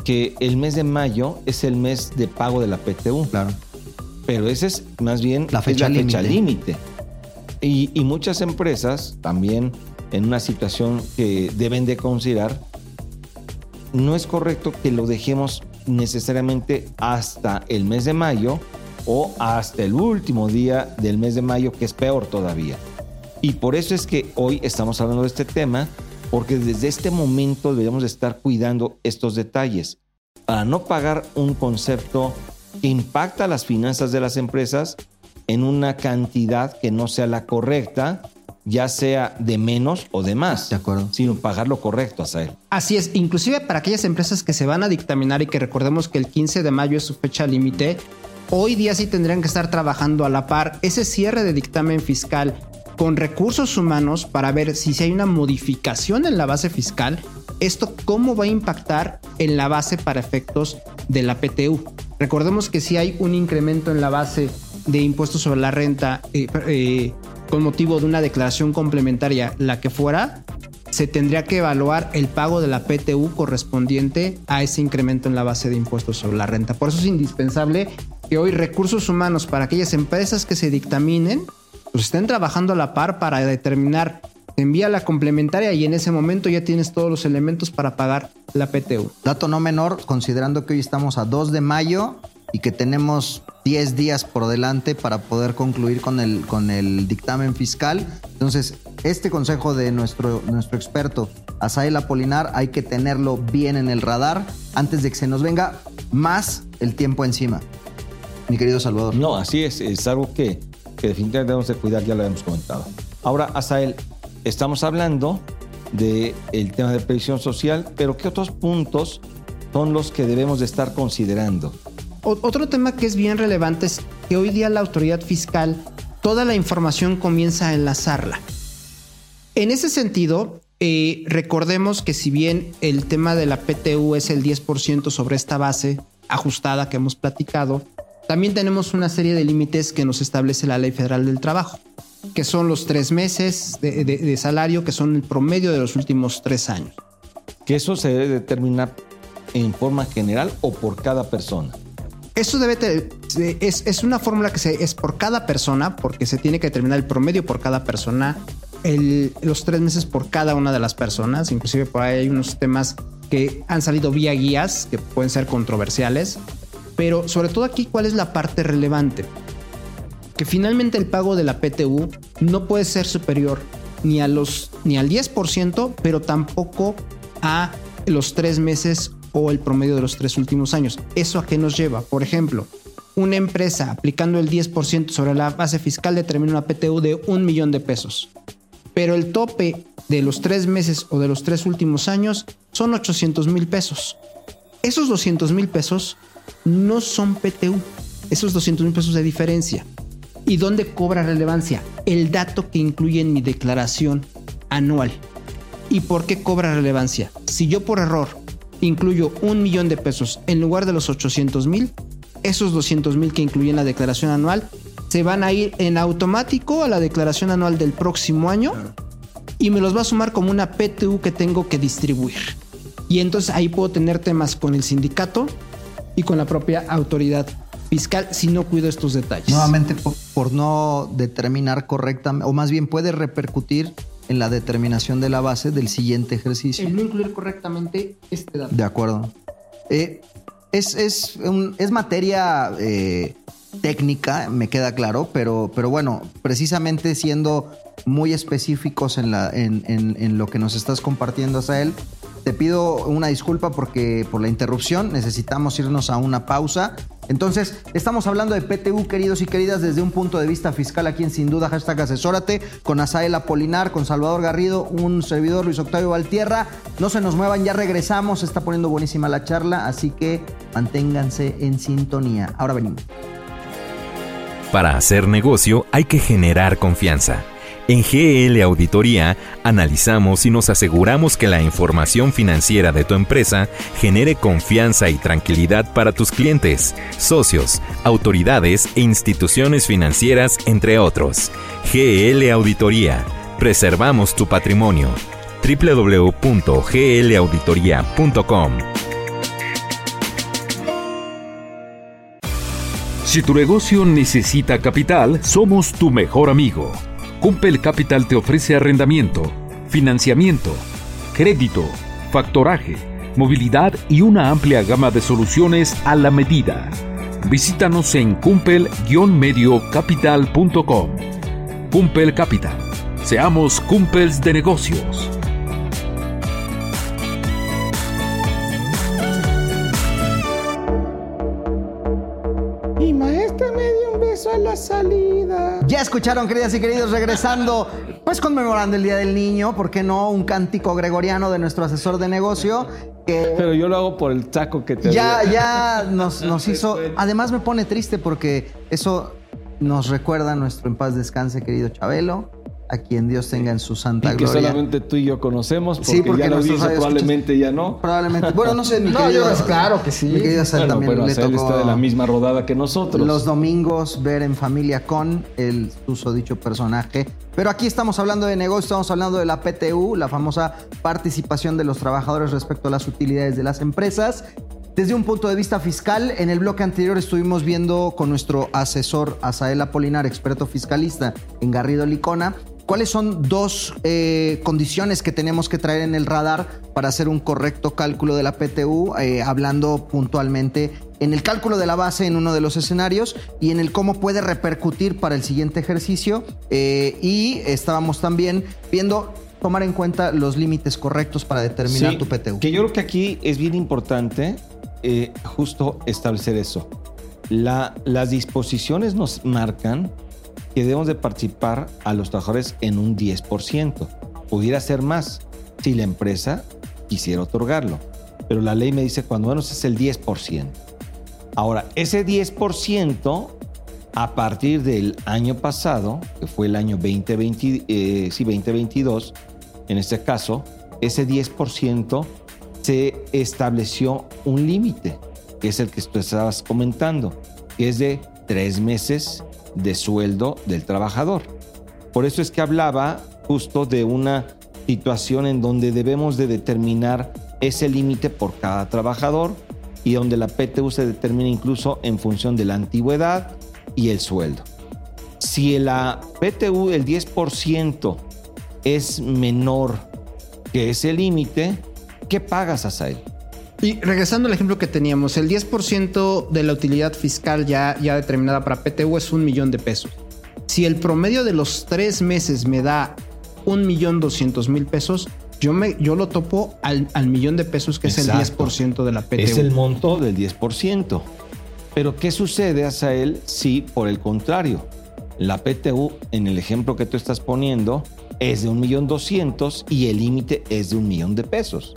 Speaker 3: que el mes de mayo es el mes de pago de la PTU.
Speaker 2: Claro.
Speaker 3: Pero ese es más bien
Speaker 2: La fecha límite.
Speaker 3: límite. Y, y muchas empresas también en una situación que deben de considerar, no es correcto que lo dejemos necesariamente hasta el mes de mayo o hasta el último día del mes de mayo, que es peor todavía. Y por eso es que hoy estamos hablando de este tema, porque desde este momento deberíamos de estar cuidando estos detalles para no pagar un concepto que impacta las finanzas de las empresas en una cantidad que no sea la correcta, ya sea de menos o de más.
Speaker 2: De acuerdo.
Speaker 3: Sino pagar lo correcto, Asael.
Speaker 9: Así es, inclusive para aquellas empresas que se van a dictaminar y que recordemos que el 15 de mayo es su fecha límite, hoy día sí tendrían que estar trabajando a la par ese cierre de dictamen fiscal con recursos humanos para ver si, si hay una modificación en la base fiscal, esto cómo va a impactar en la base para efectos de la PTU. Recordemos que si hay un incremento en la base de impuestos sobre la renta eh, eh, con motivo de una declaración complementaria, la que fuera, se tendría que evaluar el pago de la PTU correspondiente a ese incremento en la base de impuestos sobre la renta. Por eso es indispensable que hoy recursos humanos para aquellas empresas que se dictaminen, pues estén trabajando a la par para determinar, te envía la complementaria y en ese momento ya tienes todos los elementos para pagar la PTU.
Speaker 2: Dato no menor, considerando que hoy estamos a 2 de mayo y que tenemos 10 días por delante para poder concluir con el, con el dictamen fiscal. Entonces, este consejo de nuestro, nuestro experto, Asael Apolinar, hay que tenerlo bien en el radar antes de que se nos venga más el tiempo encima. Mi querido Salvador.
Speaker 3: No, así es, es algo que, que definitivamente debemos de cuidar, ya lo hemos comentado. Ahora, Asael, estamos hablando del tema de previsión social, pero ¿qué otros puntos son los que debemos de estar considerando?
Speaker 9: Otro tema que es bien relevante es que hoy día la autoridad fiscal, toda la información comienza a enlazarla. En ese sentido, eh, recordemos que si bien el tema de la PTU es el 10% sobre esta base ajustada que hemos platicado, también tenemos una serie de límites que nos establece la Ley Federal del Trabajo, que son los tres meses de, de salario, que son el promedio de los últimos tres años.
Speaker 3: Que eso se debe determinar en forma general o por cada persona.
Speaker 9: Eso debe tener, es, una fórmula que se, es por cada persona, porque se tiene que determinar el promedio por cada persona, los tres meses por cada una de las personas. Inclusive por ahí hay unos temas que han salido vía guías que pueden ser controversiales. Pero sobre todo aquí, ¿cuál es la parte relevante? Que finalmente el pago de la PTU no puede ser superior ni, a los, ni al 10%, pero tampoco a los tres meses o el promedio de los tres últimos años. ¿Eso a qué nos lleva? Por ejemplo, una empresa aplicando el 10% sobre la base fiscal determina una PTU de un millón de pesos. Pero el tope de los tres meses o de los tres últimos años son 800 mil pesos. Esos 200 mil pesos no son PTU. Esos 200 mil pesos de diferencia. ¿Y dónde cobra relevancia? El dato que incluye en mi declaración anual. ¿Y por qué cobra relevancia? Si yo por error incluyo un millón de pesos en lugar de los 800 mil, esos 200 mil que incluyen la declaración anual se van a ir en automático a la declaración anual del próximo año y me los va a sumar como una PTU que tengo que distribuir. Y entonces ahí puedo tener temas con el sindicato y con la propia autoridad fiscal si no cuido estos detalles.
Speaker 2: Nuevamente, por, por no determinar correctamente, o más bien puede repercutir en la determinación de la base del siguiente ejercicio.
Speaker 9: El no incluir correctamente este dato.
Speaker 2: De acuerdo. Eh, es, es, es, materia eh, técnica, me queda claro, pero, pero bueno, precisamente siendo muy específicos en, la, en, en, en lo que nos estás compartiendo, Asael, te pido una disculpa porque por la interrupción necesitamos irnos a una pausa. Entonces, estamos hablando de PTU, queridos y queridas, desde un punto de vista fiscal aquí en Sin Duda, hashtag asesórate, con Asael Apolinar, con Salvador Garrido, un servidor Luis Octavio Valtierra. No se nos muevan, ya regresamos, está poniendo buenísima la charla, así que manténganse en sintonía. Ahora venimos.
Speaker 8: Para hacer negocio hay que generar confianza. En GL Auditoría analizamos y nos aseguramos que la información financiera de tu empresa genere confianza y tranquilidad para tus clientes, socios, autoridades e instituciones financieras, entre otros. GL Auditoría. Preservamos tu patrimonio. www.glauditoría.com
Speaker 10: Si tu negocio necesita capital, somos tu mejor amigo. Cumpel Capital te ofrece arrendamiento, financiamiento, crédito, factoraje, movilidad y una amplia gama de soluciones a la medida. Visítanos en cumpel-mediocapital.com. Cumpel Capital. Seamos cumpels de negocios.
Speaker 2: Escucharon, queridas y queridos, regresando, pues conmemorando el Día del Niño, ¿por qué no? Un cántico gregoriano de nuestro asesor de negocio. Que
Speaker 3: Pero yo lo hago por el taco que te
Speaker 2: ya, ya nos, *laughs* nos hizo. Además, me pone triste porque eso nos recuerda a nuestro en paz descanse, querido Chabelo. A quien Dios tenga en su santa
Speaker 3: y que
Speaker 2: gloria.
Speaker 3: solamente tú y yo conocemos, porque,
Speaker 2: Sí, porque
Speaker 3: ya lo
Speaker 2: escuchas-
Speaker 3: probablemente ya no.
Speaker 2: Probablemente. Bueno, no sé, *laughs* mi
Speaker 9: No,
Speaker 2: querido.
Speaker 9: yo- claro que sí.
Speaker 2: Mi querido Sal
Speaker 3: Bueno,
Speaker 2: también
Speaker 3: pero
Speaker 2: le tocó
Speaker 3: está de la misma rodada que nosotros.
Speaker 2: los domingos ver en familia con el dicho personaje. Pero aquí estamos hablando de negocio, estamos hablando de la PTU, la famosa participación de los trabajadores respecto a las utilidades de las empresas. Desde un punto de vista fiscal, en el bloque anterior estuvimos viendo con nuestro asesor Asael Apolinar, experto fiscalista en Garrido Licona, cuáles son dos eh, condiciones que tenemos que traer en el radar para hacer un correcto cálculo de la PTU, eh, hablando puntualmente en el cálculo de la base en uno de los escenarios y en el cómo puede repercutir para el siguiente ejercicio. eh, y estábamos también viendo tomar en cuenta los límites correctos para determinar
Speaker 3: Sí,
Speaker 2: tu PTU.
Speaker 3: Que yo creo que aquí es bien importante justo establecer eso. La- las disposiciones nos marcan que debemos de participar a los trabajadores en un 10%. Pudiera ser más. si la empresa quisiera otorgarlo. Pero la ley me dice cuando menos es el 10%. Ahora, ese 10% a partir del año pasado, que fue el año 2020, eh, sí, 2022, en este caso, ese 10% se estableció un límite, que es el que tú estabas comentando, que es de tres meses de sueldo del trabajador. Por eso es que hablaba justo de una situación en donde debemos de determinar ese límite por cada trabajador y donde la PTU se determina incluso en función de la antigüedad y el sueldo. Si la PTU, el 10%, es menor que ese límite, ¿qué pagas, Asael?
Speaker 9: Y regresando al ejemplo que teníamos, el 10% de la utilidad fiscal ya, ya determinada para PTU es un millón de pesos. Si el promedio de los tres meses me da un millón doscientos mil pesos, yo, me, yo lo topo al, al millón de pesos, que
Speaker 3: Exacto.
Speaker 9: es el 10% de la PTU.
Speaker 3: Es el monto del 10%. Pero ¿qué sucede, Asael, si por el contrario, la PTU, en el ejemplo que tú estás poniendo, es de un millón doscientos y el límite es de un millón de pesos?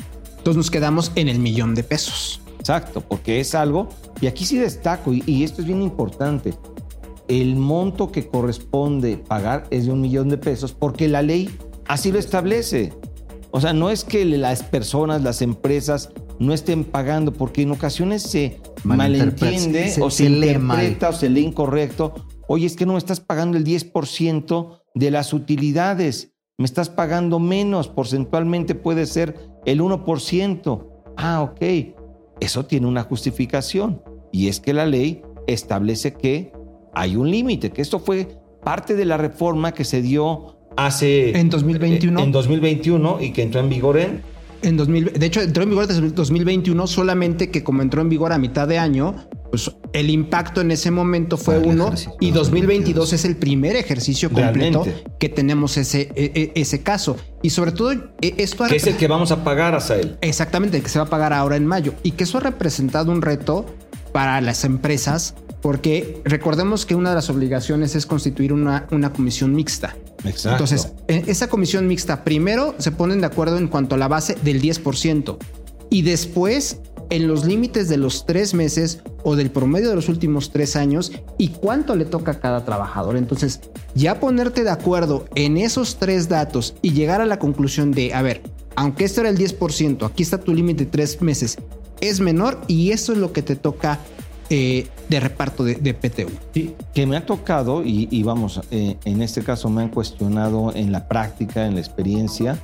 Speaker 9: Entonces nos quedamos en el millón de pesos.
Speaker 3: Exacto, porque es algo, y aquí sí destaco, y, y esto es bien importante, el monto que corresponde pagar es de un millón de pesos porque la ley así lo establece. O sea, no es que las personas, las empresas no estén pagando, porque en ocasiones se malentiende
Speaker 2: se-
Speaker 3: o se,
Speaker 2: se lee mal.
Speaker 3: interpreta o se lee incorrecto. Oye, es que no me estás pagando el 10% de las utilidades, me estás pagando menos, porcentualmente puede ser el 1%. Ah, ok. Eso tiene una justificación y es que la ley establece que hay un límite, que esto fue parte de la reforma que se dio hace...
Speaker 9: En 2021.
Speaker 3: En 2021 y que entró en vigor en...
Speaker 9: En 2000, de hecho, entró en vigor desde 2021, solamente que como entró en vigor a mitad de año, pues el impacto en ese momento fue
Speaker 2: el
Speaker 9: uno y 2022 es el primer ejercicio completo
Speaker 3: Realmente.
Speaker 9: que tenemos ese, e- e- ese caso. Y sobre todo, e- esto
Speaker 3: Que es el que vamos a pagar a él.
Speaker 9: Exactamente, el que se va a pagar ahora en mayo. Y que eso ha representado un reto para las empresas, porque recordemos que una de las obligaciones es constituir una, una comisión mixta.
Speaker 3: Exacto.
Speaker 9: Entonces, en esa comisión mixta, primero se ponen de acuerdo en cuanto a la base del 10% y después en los límites de los tres meses o del promedio de los últimos tres años y cuánto le toca a cada trabajador. Entonces, ya ponerte de acuerdo en esos tres datos y llegar a la conclusión de, a ver, aunque esto era el 10%, aquí está tu límite de tres meses, es menor y eso es lo que te toca eh, de reparto de, PTU.
Speaker 3: Que me ha tocado, y, y vamos, eh, en este caso me han cuestionado en la práctica, en la experiencia,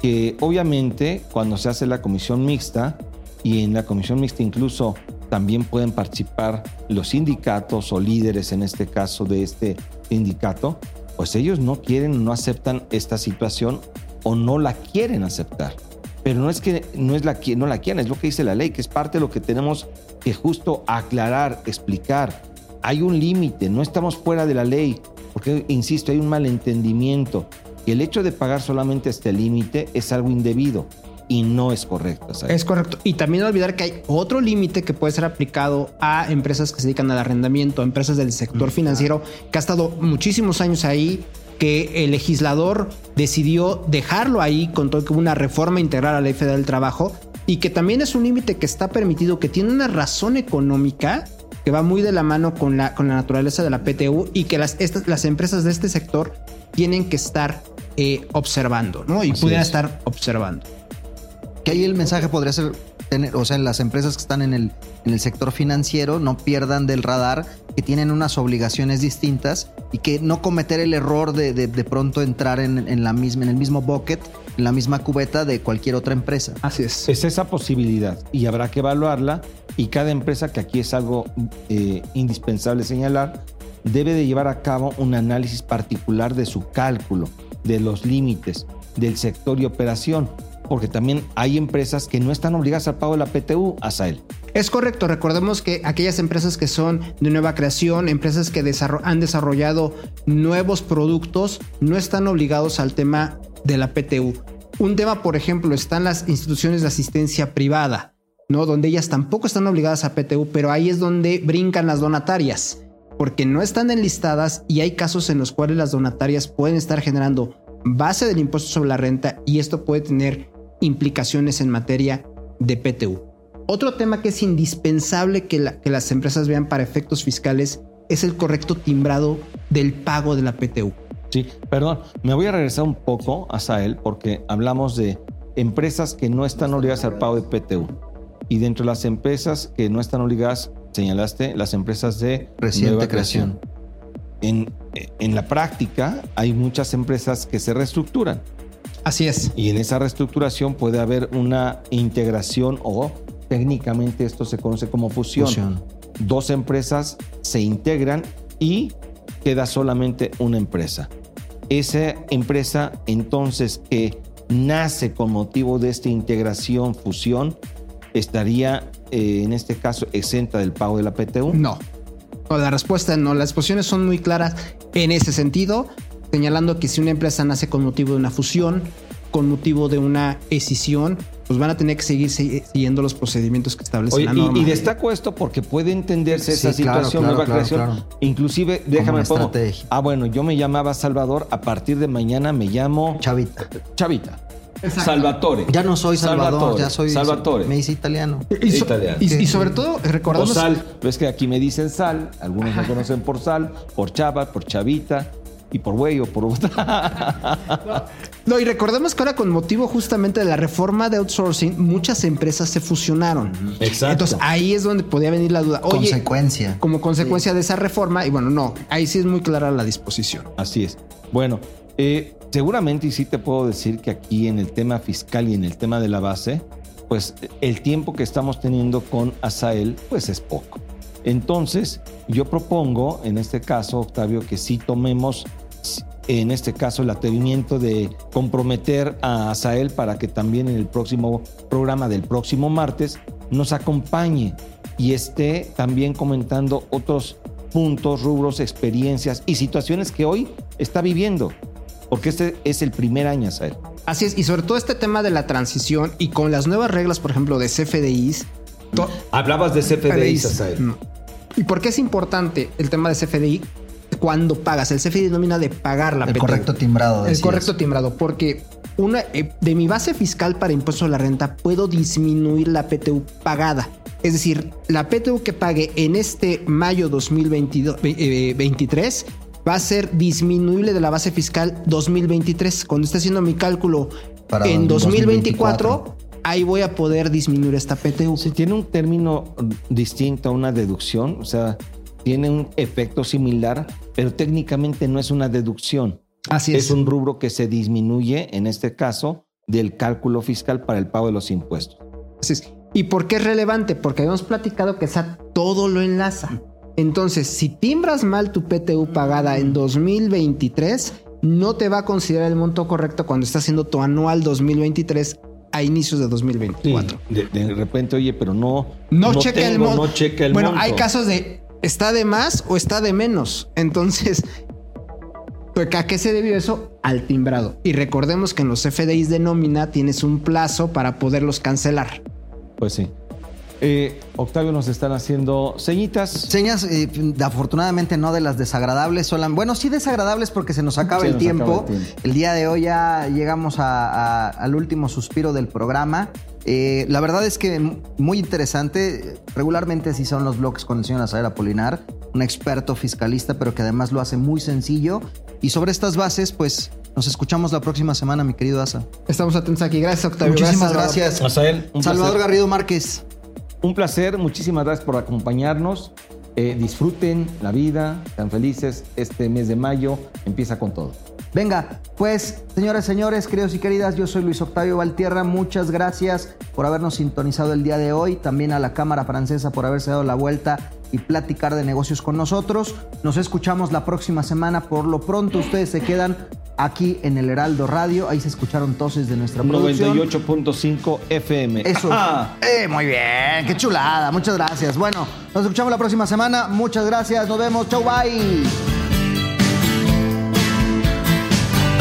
Speaker 3: que obviamente cuando se hace la comisión mixta, y en la comisión mixta incluso también pueden participar los sindicatos o líderes, en este caso de este sindicato, pues ellos no quieren, no aceptan esta situación o no la quieren aceptar. Pero no es que no, es la, no la quieran, es lo que dice la ley, que es parte de lo que tenemos que justo aclarar, explicar. Hay un límite, no estamos fuera de la ley, porque, insisto, hay un malentendimiento. Y el hecho de pagar solamente este límite es algo indebido y no es correcto. ¿sabes?
Speaker 9: Es correcto. Y también no olvidar que hay otro límite que puede ser aplicado a empresas que se dedican al arrendamiento, a empresas del sector financiero, que ha estado muchísimos años ahí, que el legislador decidió dejarlo ahí con todo que hubo una reforma integral a la ley federal del trabajo y que también es un límite que está permitido, que tiene una razón económica que va muy de la mano con la, con la naturaleza de la PTU y que las, estas, las empresas de este sector tienen que estar eh, observando, ¿no? Y
Speaker 2: Así
Speaker 9: pudieran
Speaker 2: es.
Speaker 9: estar observando.
Speaker 2: Que ahí el mensaje podría ser tener, o sea, las empresas que están en el, en el sector financiero no pierdan del radar que tienen unas obligaciones distintas y que no cometer el error de de, de pronto entrar en, en la misma, en el mismo bucket, en la misma cubeta de cualquier otra empresa.
Speaker 9: Así es.
Speaker 3: Es esa posibilidad y habrá que evaluarla y cada empresa, que aquí es algo eh, indispensable señalar, debe de llevar a cabo un análisis particular de su cálculo, de los límites, del sector y operación, porque también hay empresas que no están obligadas al pago de la PTU, Asael.
Speaker 9: Es correcto, recordemos que aquellas empresas que son de nueva creación, empresas que han desarrollado nuevos productos, no están obligados al tema de la PTU. Un tema, por ejemplo, están las instituciones de asistencia privada, ¿no? Donde ellas tampoco están obligadas a PTU, pero ahí es donde brincan las donatarias, porque no están enlistadas y hay casos en los cuales las donatarias pueden estar generando base del impuesto sobre la renta y esto puede tener implicaciones en materia de PTU. Otro tema que es indispensable que, la- que las empresas vean para efectos fiscales es el correcto timbrado del pago de la PTU.
Speaker 3: Sí, perdón, me voy a regresar un poco a Sael porque hablamos de empresas que no están obligadas al pago de PTU. Y dentro de las empresas que no están obligadas, señalaste las empresas de
Speaker 2: Reciente
Speaker 3: nueva
Speaker 2: creación.
Speaker 3: En, en la práctica hay muchas empresas que se reestructuran.
Speaker 9: Así es.
Speaker 3: Y en esa reestructuración puede haber una integración o técnicamente esto se conoce como fusión.
Speaker 2: Fusión.
Speaker 3: Dos empresas se integran y queda solamente una empresa. Esa empresa entonces que nace con motivo de esta integración, fusión, estaría eh, en este caso exenta del pago de la PTU.
Speaker 9: No. O la respuesta no. Las posiciones son muy claras en ese sentido, señalando que si una empresa nace con motivo de una fusión, con motivo de una escisión, pues van a tener que seguir si- siguiendo los procedimientos que establece
Speaker 3: Oye,
Speaker 9: la
Speaker 3: y,
Speaker 9: norma.
Speaker 3: y destaco esto porque puede entenderse esa
Speaker 2: Sí,
Speaker 3: situación,
Speaker 2: claro,
Speaker 3: nueva
Speaker 2: claro,
Speaker 3: creación.
Speaker 2: claro.
Speaker 3: Inclusive, déjame pongo. Ah, bueno, yo me llamaba Salvador, a partir de mañana me llamo
Speaker 2: Chavita.
Speaker 3: Chavita. Salvatore.
Speaker 2: Ya no soy Salvador,
Speaker 3: Salvatore,
Speaker 2: ya soy.
Speaker 3: Salvatore.
Speaker 2: Me hice italiano.
Speaker 9: Y, so-
Speaker 3: Italiano.
Speaker 9: y- y sobre todo,
Speaker 3: O
Speaker 9: recordamos.
Speaker 3: Sal, ves que aquí me dicen Sal, algunos me conocen por Sal, por Chava, por Chavita y por güey o por *laughs*
Speaker 9: No, y recordemos que ahora con motivo justamente de la reforma de outsourcing, muchas empresas se fusionaron.
Speaker 3: Exacto.
Speaker 9: Entonces ahí es donde podía venir la duda. Oye,
Speaker 2: Consecuencia.
Speaker 9: como consecuencia de esa reforma, y bueno, no, ahí sí es muy clara la disposición.
Speaker 3: Así es. Bueno, eh, seguramente y sí te puedo decir que aquí en el tema fiscal y en el tema de la base, pues el tiempo que estamos teniendo con Asael, pues es poco. Entonces, yo propongo, en este caso, Octavio, que sí tomemos, en este caso, el atrevimiento de comprometer a Asael para que también en el próximo programa del próximo martes nos acompañe y esté también comentando otros puntos, rubros, experiencias y situaciones que hoy está viviendo. Porque este es el primer año, Asael.
Speaker 9: Así es, y sobre todo este tema de la transición y con las nuevas reglas, por ejemplo, de CFDIs.
Speaker 3: Hablabas de CFDIs,
Speaker 9: CFDIs.
Speaker 3: Asael.
Speaker 9: ¿Y por qué es importante el tema de CFDI? Cuando pagas, el CFDI denomina de pagar la
Speaker 2: El
Speaker 9: PTU.
Speaker 2: correcto timbrado.
Speaker 9: El correcto timbrado, porque una, eh, de mi base fiscal para impuesto a la renta puedo disminuir la PTU pagada. Es decir, la PTU que pague en este mayo 2022, eh, 23 va a ser disminuible de la base fiscal 2023. Cuando esté haciendo mi cálculo
Speaker 2: Para
Speaker 9: en 2024,
Speaker 2: 2024,
Speaker 9: ahí voy a poder disminuir esta PTU.
Speaker 3: Si tiene un término distinto a una deducción, o sea, tiene un efecto similar, pero técnicamente no es una deducción.
Speaker 9: Así es.
Speaker 3: Es un rubro que se disminuye, en este caso, del cálculo fiscal para el pago de los impuestos.
Speaker 9: Así es. ¿Y por qué es relevante? Porque habíamos platicado que todo lo enlaza. Entonces, si timbras mal tu PTU pagada en 2023, no te va a considerar el monto correcto cuando estás haciendo tu anual 2023 a inicios de 2024.
Speaker 3: De, de repente, oye, pero no.
Speaker 9: No, checa el monto.
Speaker 3: No checa el
Speaker 9: bueno,
Speaker 3: monto.
Speaker 9: hay casos de está de más o está de menos. Entonces, pues, ¿a qué se debió eso? Al timbrado. Y recordemos que en los FDIs de nómina tienes un plazo para poderlos cancelar.
Speaker 3: Pues sí. Eh, Octavio, nos están haciendo señitas.
Speaker 2: Señas, eh, afortunadamente no de las desagradables, solan- bueno, sí desagradables porque se nos acaba, el,
Speaker 3: nos
Speaker 2: tiempo.
Speaker 3: acaba el tiempo.
Speaker 2: El día de hoy ya llegamos a- a- al último suspiro del programa. Eh, la verdad es que muy interesante. Regularmente sí son los bloques con el señor Azael Apolinar, un experto fiscalista, pero que además lo hace muy sencillo. Y sobre estas bases, pues nos escuchamos la próxima semana, mi querido Asa.
Speaker 9: Estamos atentos aquí. Gracias, Octavio.
Speaker 2: Muchísimas gracias.
Speaker 3: Azael, un
Speaker 2: Salvador
Speaker 3: placer.
Speaker 2: Garrido Márquez.
Speaker 3: Un placer, muchísimas gracias por acompañarnos. Eh, disfruten la vida, sean felices. Este mes de mayo empieza con todo.
Speaker 2: Venga, pues, señores, señores, queridos y queridas, yo soy Luis Octavio Valtierra. Muchas gracias por habernos sintonizado el día de hoy. También a la Cámara Francesa por haberse dado la vuelta y platicar de negocios con nosotros. Nos escuchamos la próxima semana. Por lo pronto, ustedes se quedan aquí en el Heraldo Radio. Ahí se escucharon toses de nuestra producción.
Speaker 3: 98.5 FM.
Speaker 2: Eso. Eh, muy bien, qué chulada. Muchas gracias. Bueno, nos escuchamos la próxima semana. Muchas gracias. Nos vemos. Chau, bye.